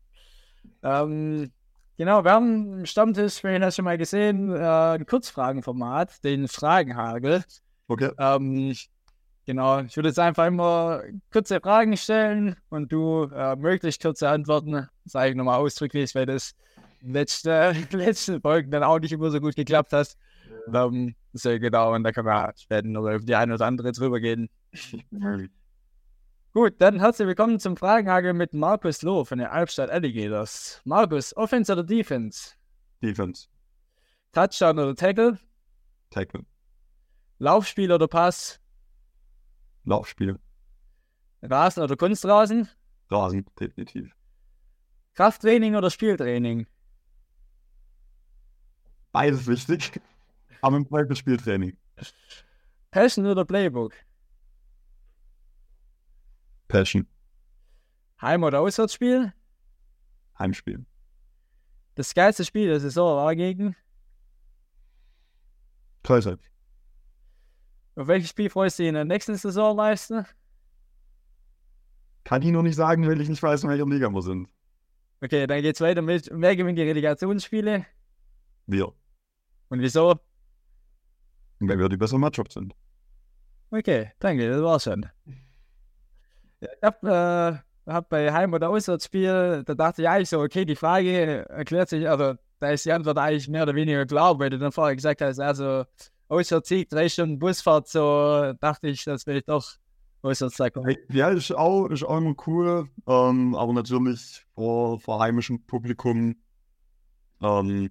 Ähm, genau, wir haben im Stammtisch, vorhin hast du schon mal gesehen, äh, ein Kurzfragenformat, den Fragenhagel. Okay. Ähm, genau, ich würde jetzt einfach immer kurze Fragen stellen und du äh, möglichst kurze Antworten. Sage ich nochmal ausdrücklich, weil das letzte, *laughs* letzten Folgen dann auch nicht immer so gut geklappt hast. Ja. Um, so genau, und da können wir später noch auf die eine oder andere drüber gehen. Gut, dann herzlich willkommen zum Fragenhagel mit Markus Loh von den Albstadt Alligators. Markus, Offense oder Defense? Defense. Touchdown oder Tackle? Tackle. Laufspiel oder Pass? Laufspiel. Rasen oder Kunstrasen? Rasen, definitiv. Krafttraining oder Spieltraining? Beides wichtig. Aber im Zweifel Spieltraining. Passion oder Playbook? Passion. Heim- oder Auswärtsspiel? Heimspiel. Das geilste Spiel der Saison war gegen? Kreuzheim. Auf welches Spiel freust du dich in der nächsten Saison leisten? Kann ich noch nicht sagen, weil ich nicht weiß, in welcher Liga wir sind. Okay, dann geht's weiter mit, wer gewinnt die Relegationsspiele? Wir. Und wieso? Weil wir die besseren Matchup sind. Okay, danke, das war's schon. Ich hab, äh, hab bei Heim- oder Auswärtsspiel, da dachte ich eigentlich so, okay, die Frage erklärt sich, also da ist die Antwort eigentlich mehr oder weniger klar, weil du dann vorher gesagt hast, also Auswärtssieg, drei Stunden Busfahrt, so dachte ich, das will ich doch Auswärtstag. Ja, ist auch, ist auch immer cool, ähm, aber natürlich vor, vor heimischem Publikum ähm,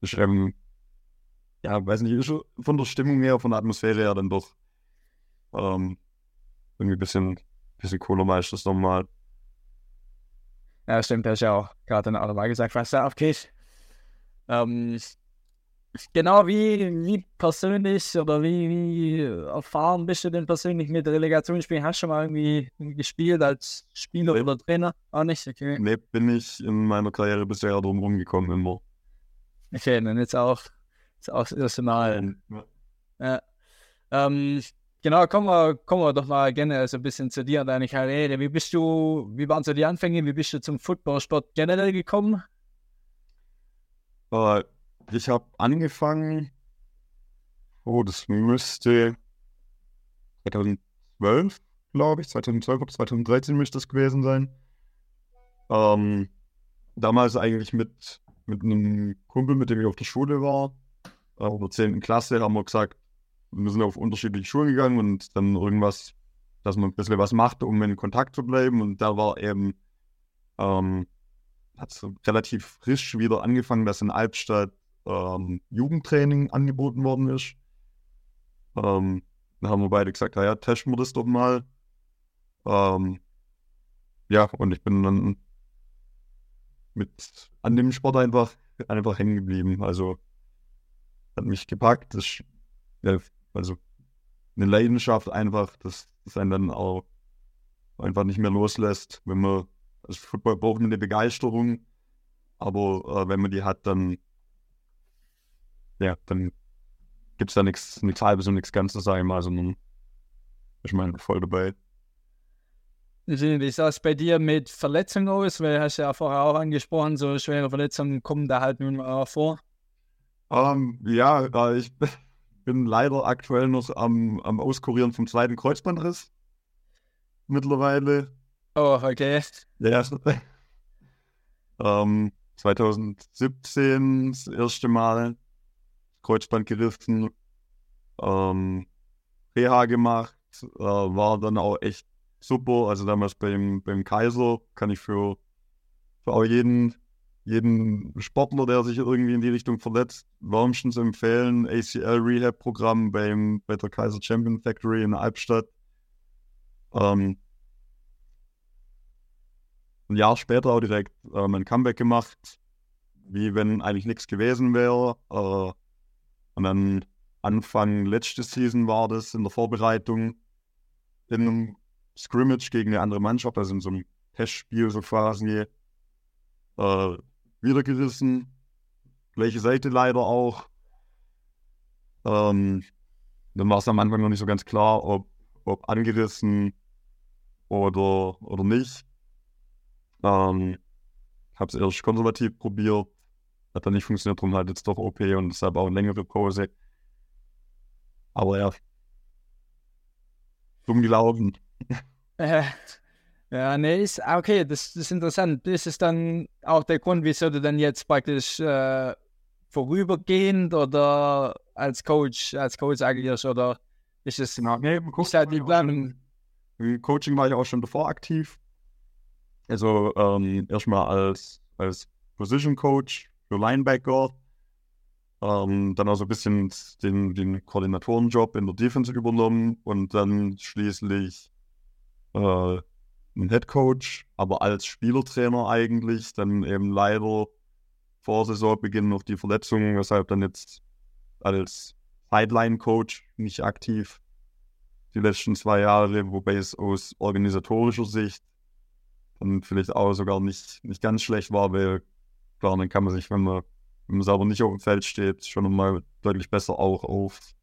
ist ähm, ja, weiß nicht, ist von der Stimmung her, von der Atmosphäre her dann doch ähm, irgendwie ein bisschen, bisschen cooler meistens nochmal. Ja, stimmt, das ist ja auch gerade auch nochmal gesagt, was da abgeht. Ähm, genau wie, wie persönlich oder wie, wie erfahren bist du denn persönlich mit Relegationsspielen? Hast du schon mal irgendwie gespielt als Spieler nee. oder Trainer? Auch nicht? Okay. Nee, bin ich in meiner Karriere bisher drum rumgekommen immer. Okay, dann jetzt auch, jetzt auch das erste Mal. Ja. ja. Ähm, genau, kommen wir, kommen wir doch mal gerne so ein bisschen zu dir und deiner Karriere. Wie bist du, wie waren so die Anfänge? Wie bist du zum Footballsport generell gekommen? Äh, ich habe angefangen, oh, das müsste 2012, glaube ich, 2012 oder 2013 müsste das gewesen sein. Ähm, damals eigentlich mit mit einem Kumpel, mit dem ich auf der Schule war. in der 10. Klasse haben wir gesagt, wir sind auf unterschiedliche Schulen gegangen und dann irgendwas, dass man ein bisschen was macht, um in Kontakt zu bleiben. Und da war eben, ähm, hat es relativ frisch wieder angefangen, dass in Albstadt ähm, Jugendtraining angeboten worden ist. Ähm, da haben wir beide gesagt, naja, testen wir das doch mal. Ähm, ja, und ich bin dann mit an dem Sport einfach, einfach hängen geblieben. Also hat mich gepackt. Das, ja, also eine Leidenschaft einfach, dass das einen dann auch einfach nicht mehr loslässt, wenn man, also Football braucht eine Begeisterung, aber äh, wenn man die hat, dann ja, dann gibt es da nichts halbes und nichts Ganzes, sag ich mal, sondern ich meine, voll dabei. Wie sah es bei dir mit Verletzungen aus? Weil du hast ja vorher auch angesprochen, so schwere Verletzungen kommen da halt nun mal vor. Um, ähm, ja, ich *laughs* bin leider aktuell noch am, am Auskurieren vom zweiten Kreuzbandriss. Mittlerweile. Oh, okay. Ja. *laughs* um, 2017 das erste Mal Kreuzband gerissen, ähm, Reha gemacht, äh, war dann auch echt super. Also damals beim, beim Kaiser kann ich für, für auch jeden, jeden Sportler, der sich irgendwie in die Richtung verletzt, wärmstens empfehlen. ACL Rehab Programm beim, bei der Kaiser Champion Factory in Albstadt. Ähm, ein Jahr später auch direkt äh, mein Comeback gemacht, wie wenn eigentlich nichts gewesen wäre. Äh, und dann Anfang letzte Season war das in der Vorbereitung in einem Scrimmage gegen eine andere Mannschaft, also in so einem Testspiel so quasi äh, wiedergerissen. Gleiche Seite leider auch. Ähm, dann war es am Anfang noch nicht so ganz klar, ob, ob angerissen oder, oder nicht. Ähm, habe es erst konservativ probiert, hat dann nicht funktioniert, darum halt jetzt doch OP und deshalb auch eine längere Pause. Aber ja, dumm gelaufen. Äh, ja, nee, ist, ah, okay, das, das, ist interessant. Das ist dann auch der Grund, wieso du dann jetzt praktisch äh, vorübergehend oder als Coach, als Coach agierst oder ist es genau, nee, ist halt die Planung? Coaching war ich auch schon davor aktiv. Also ähm, erstmal als, als Position Coach für Linebacker. Ähm, dann auch so ein bisschen den, den Koordinatorenjob in der Defense übernommen und dann schließlich äh, ein Head Coach, aber als Spielertrainer eigentlich. Dann eben leider vor Saisonbeginn noch die Verletzung, weshalb dann jetzt als Sideline-Coach nicht aktiv die letzten zwei Jahre, wobei es aus organisatorischer Sicht dann vielleicht auch sogar nicht, nicht ganz schlecht war, weil klar, dann kann man sich, wenn man, wenn man selber nicht auf dem Feld steht, schon mal deutlich besser auch auf,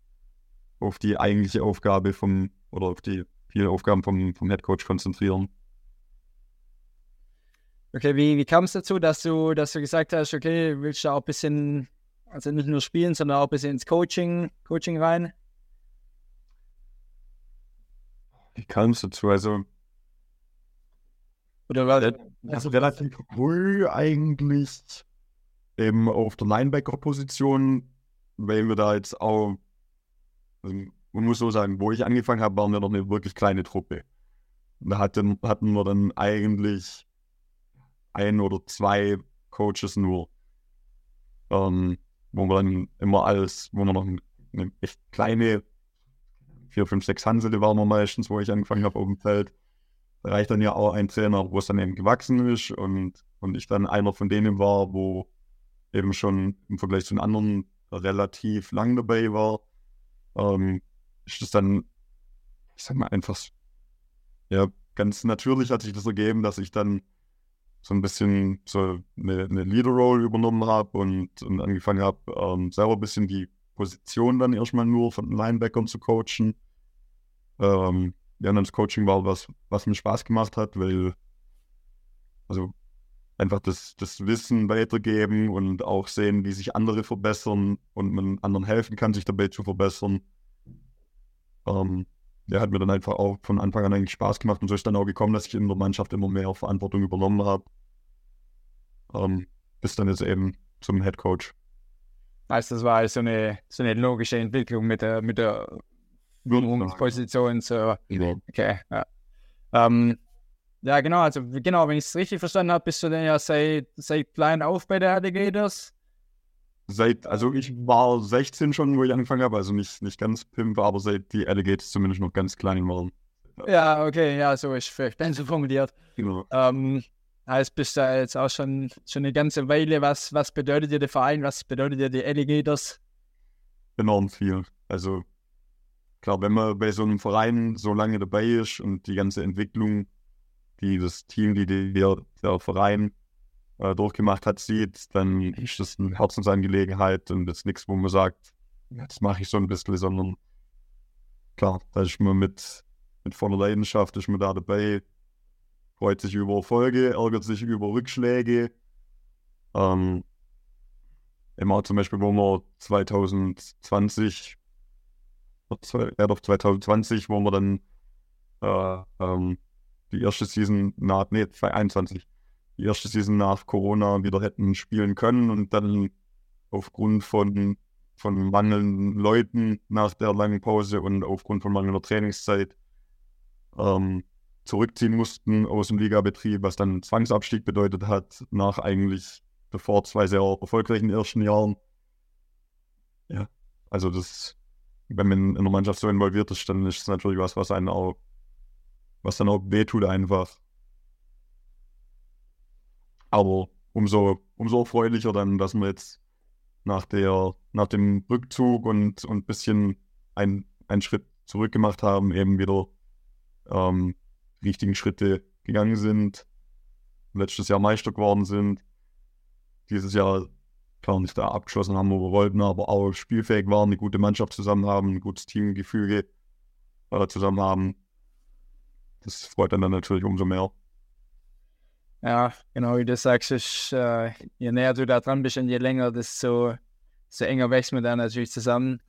auf die eigentliche Aufgabe vom, oder auf die vielen Aufgaben vom, vom Headcoach konzentrieren. Okay, wie, wie kam es dazu, dass du, dass du gesagt hast, okay, willst du auch ein bisschen, also nicht nur spielen, sondern auch ein bisschen ins Coaching, Coaching rein? Wie kam es dazu? Also oder war das also relativ früh eigentlich eben auf der Linebacker-Position, weil wir da jetzt auch, also man muss so sagen, wo ich angefangen habe, waren wir noch eine wirklich kleine Truppe. Da hatten, hatten wir dann eigentlich ein oder zwei Coaches nur. Ähm, wo wir dann immer alles, wo wir noch eine echt kleine, vier, fünf, sechs Hansele waren wir meistens, wo ich angefangen habe auf dem Feld reicht dann ja auch ein Trainer, wo es dann eben gewachsen ist und, und ich dann einer von denen war, wo eben schon im Vergleich zu den anderen relativ lang dabei war, ähm, ist das dann, ich sag mal, einfach ja, ganz natürlich hat sich das ergeben, dass ich dann so ein bisschen so eine, eine Leader-Role übernommen habe und, und angefangen habe, ähm, selber ein bisschen die Position dann erstmal nur von Linebackern zu coachen. Ähm, ja, das Coaching war was, was mir Spaß gemacht hat, weil also einfach das, das Wissen weitergeben und auch sehen, wie sich andere verbessern und man anderen helfen kann, sich dabei zu verbessern. Ähm, der hat mir dann einfach auch von Anfang an eigentlich Spaß gemacht und so ist dann auch gekommen, dass ich in der Mannschaft immer mehr Verantwortung übernommen habe. Ähm, bis dann jetzt eben zum Head Coach. Also das war so eine, so eine logische Entwicklung mit der, mit der Führungsposition. So. Okay, ja. Ähm, ja, genau, also genau, wenn ich es richtig verstanden habe, bist du denn ja seit, seit klein auf bei der Alligators? Seit, also ich war 16 schon, wo ich angefangen habe, also nicht, nicht ganz Pimp, aber seit die Alligators zumindest noch ganz klein waren. Ja, okay, ja, so ist vielleicht so formuliert. Genau. Ähm, heißt, bist du jetzt auch schon, schon eine ganze Weile. Was, was bedeutet dir der Verein? Was bedeutet dir die Alligators? Enorm viel. Also klar, wenn man bei so einem Verein so lange dabei ist und die ganze Entwicklung, die das Team, die, die der, der Verein äh, durchgemacht hat, sieht, dann ist das eine Herzensangelegenheit und das ist nichts, wo man sagt, das mache ich so ein bisschen, sondern klar, da ist man mit, mit voller Leidenschaft, ist man da dabei, freut sich über Erfolge, ärgert sich über Rückschläge. Ähm, immer zum Beispiel, wo wir 2020, ja doch 2020, wo wir dann äh, ähm, die erste Season nach, nee, 2021, die erste Season nach Corona wieder hätten spielen können und dann aufgrund von, von mangelnden Leuten nach der langen Pause und aufgrund von mangelnder Trainingszeit ähm, zurückziehen mussten aus dem Ligabetrieb, was dann Zwangsabstieg bedeutet hat, nach eigentlich davor zwei sehr erfolgreichen ersten Jahren. Ja, also das, wenn man in einer Mannschaft so involviert ist, dann ist es natürlich was, was einen auch, was dann auch wehtut einfach. Aber umso, umso erfreulicher dann, dass wir jetzt nach der, nach dem Rückzug und ein bisschen ein, einen Schritt zurück gemacht haben, eben wieder ähm, richtigen Schritte gegangen sind, letztes Jahr Meister geworden sind, dieses Jahr klar nicht da abgeschlossen haben, wo wir wollten, aber auch spielfähig waren, eine gute Mannschaft zusammen haben, ein gutes Teamgefüge äh, zusammen haben. Das freut dann natürlich umso mehr. Ja, genau wie du sagst, ist, äh, je näher du da dran bist und je länger, desto, desto enger wächst man dann natürlich zusammen.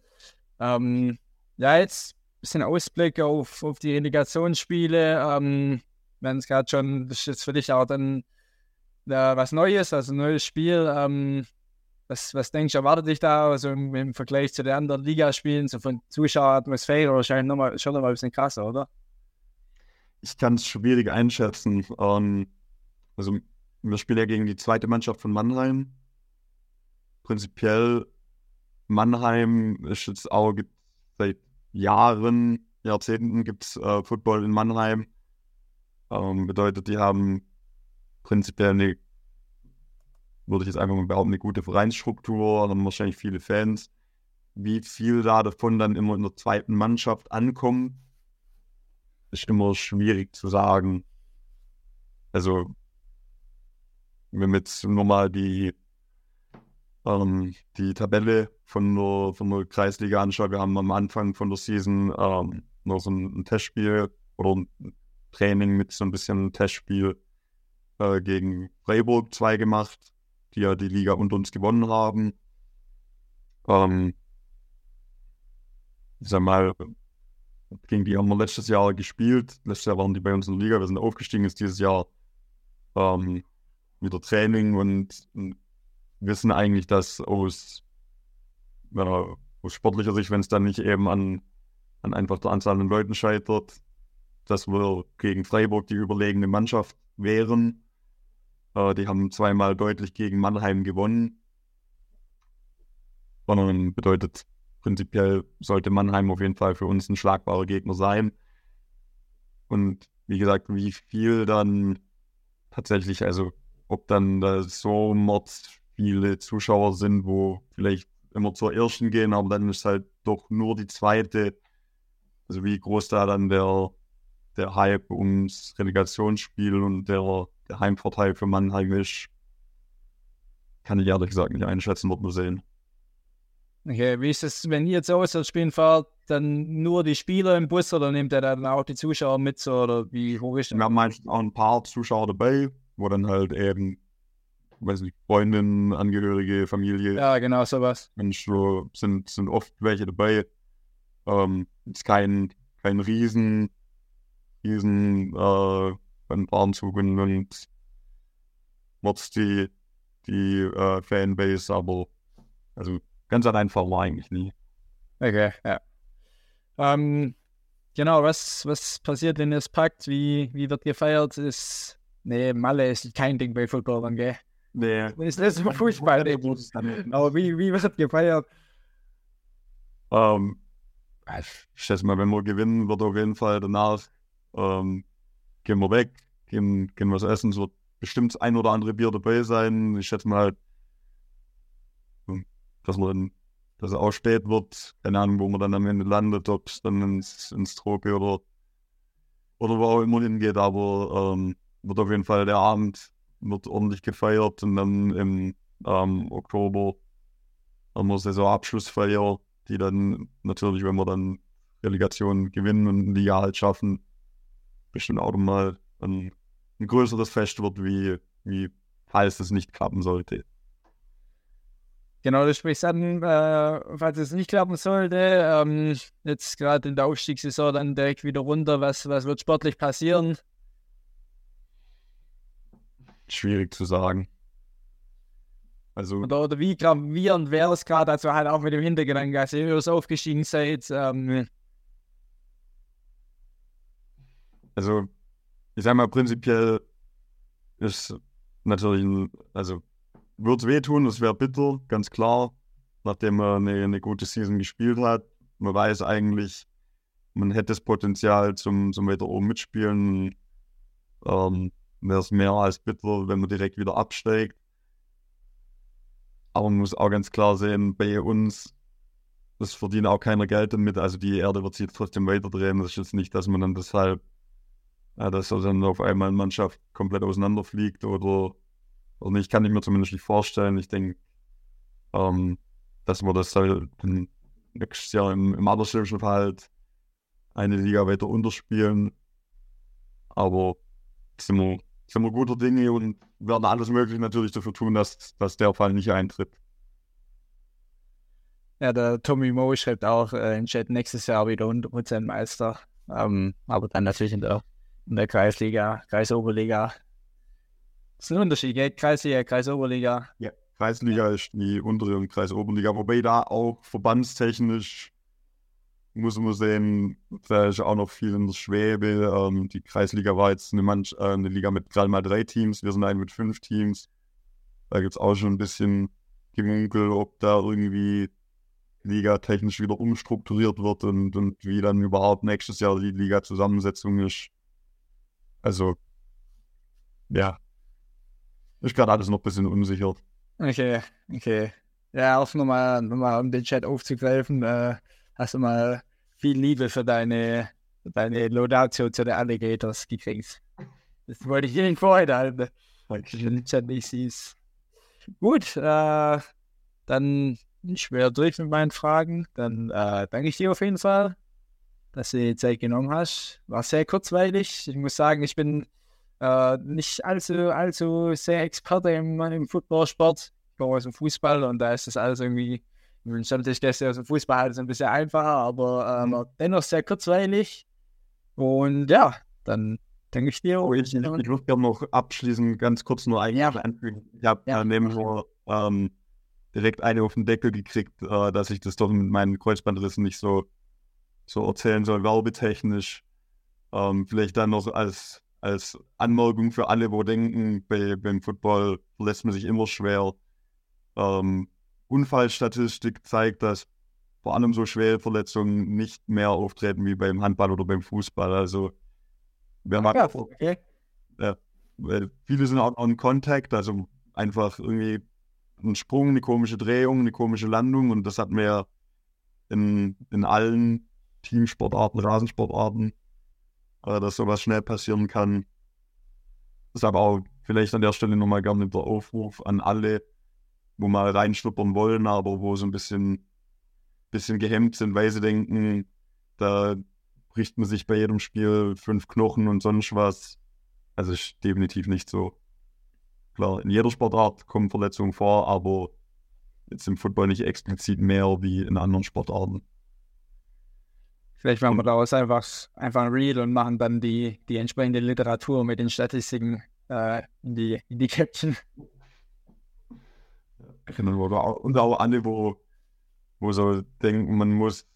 Ähm, ja, jetzt bisschen Ausblick auf, auf die Relegationsspiele. Ähm, wenn es gerade schon, das ist jetzt für dich auch dann äh, was Neues, also ein neues Spiel. Ähm, was, was denkst du, erwartet dich da also im, im Vergleich zu den anderen Ligaspielen, so von Zuschaueratmosphäre wahrscheinlich noch mal, schon noch mal ein bisschen krasser, oder? Ich kann es schwierig einschätzen. Ähm, also wir spielen ja gegen die zweite Mannschaft von Mannheim. Prinzipiell Mannheim ist jetzt auch seit Jahren, Jahrzehnten gibt es äh, Football in Mannheim. Ähm, bedeutet, die haben prinzipiell eine, würde ich jetzt einfach mal behaupten, eine gute Vereinsstruktur, haben wahrscheinlich viele Fans. Wie viel da davon dann immer in der zweiten Mannschaft ankommen, ist immer schwierig zu sagen. Also, wenn wir jetzt nur mal die ähm, die Tabelle von der, von der Kreisliga anschaue, wir haben am Anfang von der Season ähm, noch so ein, ein, Testspiel oder ein Training mit so ein bisschen Testspiel äh, gegen Freiburg 2 gemacht, die ja die Liga unter uns gewonnen haben. Ähm, ich sag mal, gegen die haben wir letztes Jahr gespielt. Letztes Jahr waren die bei uns in der Liga, wir sind aufgestiegen, ist dieses Jahr ähm, wieder Training und, und wissen eigentlich, dass aus, äh, aus sportlicher Sicht, wenn es dann nicht eben an, an einfach der Anzahl an Leuten scheitert, dass wir gegen Freiburg die überlegene Mannschaft wären. Äh, die haben zweimal deutlich gegen Mannheim gewonnen. Sondern bedeutet, prinzipiell sollte Mannheim auf jeden Fall für uns ein schlagbarer Gegner sein. Und wie gesagt, wie viel dann tatsächlich, also ob dann da so Mord viele Zuschauer sind, wo vielleicht immer zur ersten gehen, aber dann ist halt doch nur die zweite. Also wie groß da dann der, der Hype ums Relegationsspiel und der, der Heimvorteil für Mannheim ist, kann ich ehrlich gesagt nicht einschätzen, wird man sehen. Okay, wie ist es, wenn ihr jetzt auswärts spielen fahrt, dann nur die Spieler im Bus oder nimmt er dann auch die Zuschauer mit so, oder wie hoch ist das? Wir haben meistens auch ein paar Zuschauer dabei, wo dann halt eben weiß nicht, Freundin, Angehörige, Familie. Ja, genau, sowas. Mensch, so sind, sind oft welche dabei. Ähm, ist kein, kein Riesen, Riesen äh, Bahnzug und, und die, die äh, Fanbase, aber also ganz allein wir eigentlich nie. Okay, ja. Ähm, genau, was, was passiert, wenn ihr es packt? Wie, wie wird gefeiert? Ist, nee, Malle ist kein Ding bei Footballern, gell? Nee. Ist das immer Fußball? Aber wie, wie wird gefeiert? Ähm, ich schätze mal, wenn wir gewinnen, wird auf jeden Fall danach ähm, gehen wir weg, gehen, gehen was essen. Es wird bestimmt ein oder andere Bier dabei sein. Ich schätze mal, dass man dann, dass er auch spät wird. Keine Ahnung, wo man dann am Ende landet, ob es dann ins, ins Trope oder, oder wo auch immer hingeht. Aber ähm, wird auf jeden Fall der Abend wird ordentlich gefeiert und dann im ähm, Oktober haben wir Saisonabschlussfeier, die dann natürlich, wenn wir dann Relegation gewinnen und Liga halt schaffen, bestimmt auch mal ein, ein größeres Fest wird, wie, wie falls es nicht klappen sollte. Genau, du sprichst an, äh, falls es nicht klappen sollte, ähm, jetzt gerade in der Aufstiegssaison dann direkt wieder runter, was, was wird sportlich passieren? Schwierig zu sagen. Also, oder, oder wie gravierend wäre es gerade, also halt auch mit dem Hintergedanken, als ihr so aufgestiegen seid, ähm, also ich sag mal, prinzipiell ist natürlich, ein, also würde es wehtun, das wäre bitter, ganz klar, nachdem man eine, eine, gute Season gespielt hat. Man weiß eigentlich, man hätte das Potenzial zum, zum weiter oben mitspielen. Ähm, wäre es mehr als bitter, wenn man direkt wieder absteigt. Aber man muss auch ganz klar sehen, bei uns, das verdient auch keiner Geld damit. Also die Erde wird sich trotzdem weiterdrehen. Das ist jetzt nicht, dass man dann deshalb ja, dass also dann auf einmal eine Mannschaft komplett auseinanderfliegt oder, oder nicht, kann ich mir zumindest nicht vorstellen. Ich denke, ähm, dass wir das halt nächstes Jahr im, im Fall halt eine Liga weiter unterspielen. Aber sind wir, sind wir guter Dinge und werden alles Mögliche natürlich dafür tun, dass, dass der Fall nicht eintritt. Ja, der Tommy Moe schreibt auch äh, im Chat nächstes Jahr wieder 100% Meister. Ähm, aber dann natürlich in der in der Kreisliga, Kreisoberliga. Das ist ein Unterschied, gell? Kreisliga, Kreisoberliga. Ja, Kreisliga ist die untere und Kreisoberliga, wobei da auch verbandstechnisch muss man sehen, da ist auch noch viel in der Schwebe. Ähm, die Kreisliga war jetzt eine, Manch äh, eine Liga mit gerade mal drei Teams, wir sind ein mit fünf Teams. Da gibt es auch schon ein bisschen Gemunkel, ob da irgendwie Liga technisch wieder umstrukturiert wird und, und wie dann überhaupt nächstes Jahr die Liga-Zusammensetzung ist. Also, ja. Ist gerade alles noch ein bisschen unsicher. Okay, okay. Ja, auch nochmal, nochmal um den Chat aufzugreifen, äh, hast du mal viel Liebe für deine, deine Laudatio zu den Alligators gekriegt. Das wollte ich Ihnen vorhalten, weil ich den Chat nicht siehst. Gut, äh, dann ich wäre durch mit meinen Fragen. Dann äh, danke ich dir auf jeden Fall dass du die Zeit genommen hast. War sehr kurzweilig. Ich muss sagen, ich bin äh, nicht allzu, allzu sehr Experte im, im Footballsport. Ich komme aus dem Fußball und da ist das alles irgendwie, wenn ich Gäste aus dem Fußball halt ein bisschen einfacher, aber ähm, mhm. dennoch sehr kurzweilig. Und ja, dann denke ich dir. Oh, ich, ich, ich würde gerne noch abschließend ganz kurz nur ein ja. anfügen. Ich habe ja. äh, nämlich ähm, direkt eine auf den Deckel gekriegt, äh, dass ich das doch mit meinen Kreuzbandrissen nicht so so erzählen soll, werbetechnisch. Ähm, vielleicht dann noch als, als Anmerkung für alle, wo denken, bei, beim Football lässt man sich immer schwer. Ähm, Unfallstatistik zeigt, dass vor allem so schwere Verletzungen nicht mehr auftreten wie beim Handball oder beim Fußball. Also, wer mag. Ja, okay. Ja, viele sind auch on Contact, also einfach irgendwie ein Sprung, eine komische Drehung, eine komische Landung und das hat man ja in, in allen Teamsportarten, Rasensportarten, äh, dass sowas schnell passieren kann. Deshalb auch vielleicht an der Stelle nochmal gerne der Aufruf an alle, wo mal reinschnuppern wollen, aber wo so ein bisschen, bisschen gehemmt sind, weil sie denken, da bricht man sich bei jedem Spiel fünf Knochen und sonst was. Also ist definitiv nicht so. Klar, in jeder Sportart kommen Verletzungen vor, aber jetzt im Football nicht explizit mehr wie in anderen Sportarten. Vielleicht machen wir daraus einfach, einfach ein Reel und machen dann die, die entsprechende Literatur mit den Statistiken äh, in, die, in die Caption. Genau, oder und auch alle, wo, wo so denken, man muss,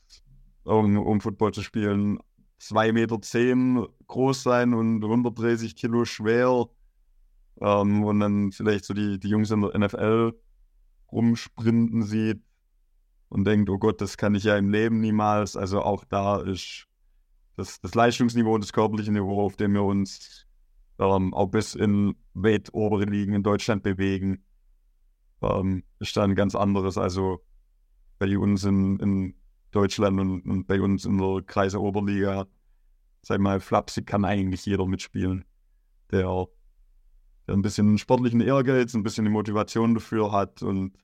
um, um Football zu spielen, 2,10 Meter zehn groß sein und 130 Kilo schwer. Ähm, und dann vielleicht so die, die Jungs in der NFL rumsprinten sieht und denkt, oh Gott, das kann ich ja im Leben niemals. Also auch da ist das, das Leistungsniveau und das körperliche Niveau, auf dem wir uns ähm, auch bis in weit Ligen in Deutschland bewegen, ähm, ist dann ein ganz anderes. Also bei uns in, in Deutschland und, und bei uns in der Kreise Oberliga, sag mal, flapsig kann eigentlich jeder mitspielen, der, der ein bisschen sportlichen Ehrgeiz, ein bisschen die Motivation dafür hat und,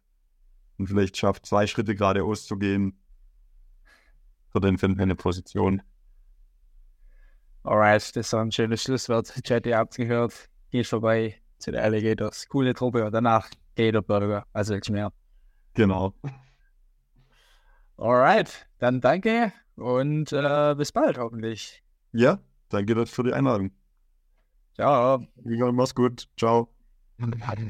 und vielleicht schafft, zwei Schritte geradeaus zu gehen. Für den für eine Position. Alright, das ist ein schönes Schlusswort. Chat, ihr habt gehört. Geht vorbei zu den Alligators. Coole Truppe und danach Gator Burger. Also nichts mehr. Genau. Alright, dann danke und äh, bis bald hoffentlich. Ja, danke für die Einladung. Ciao. Mach's gut. Ciao. *laughs*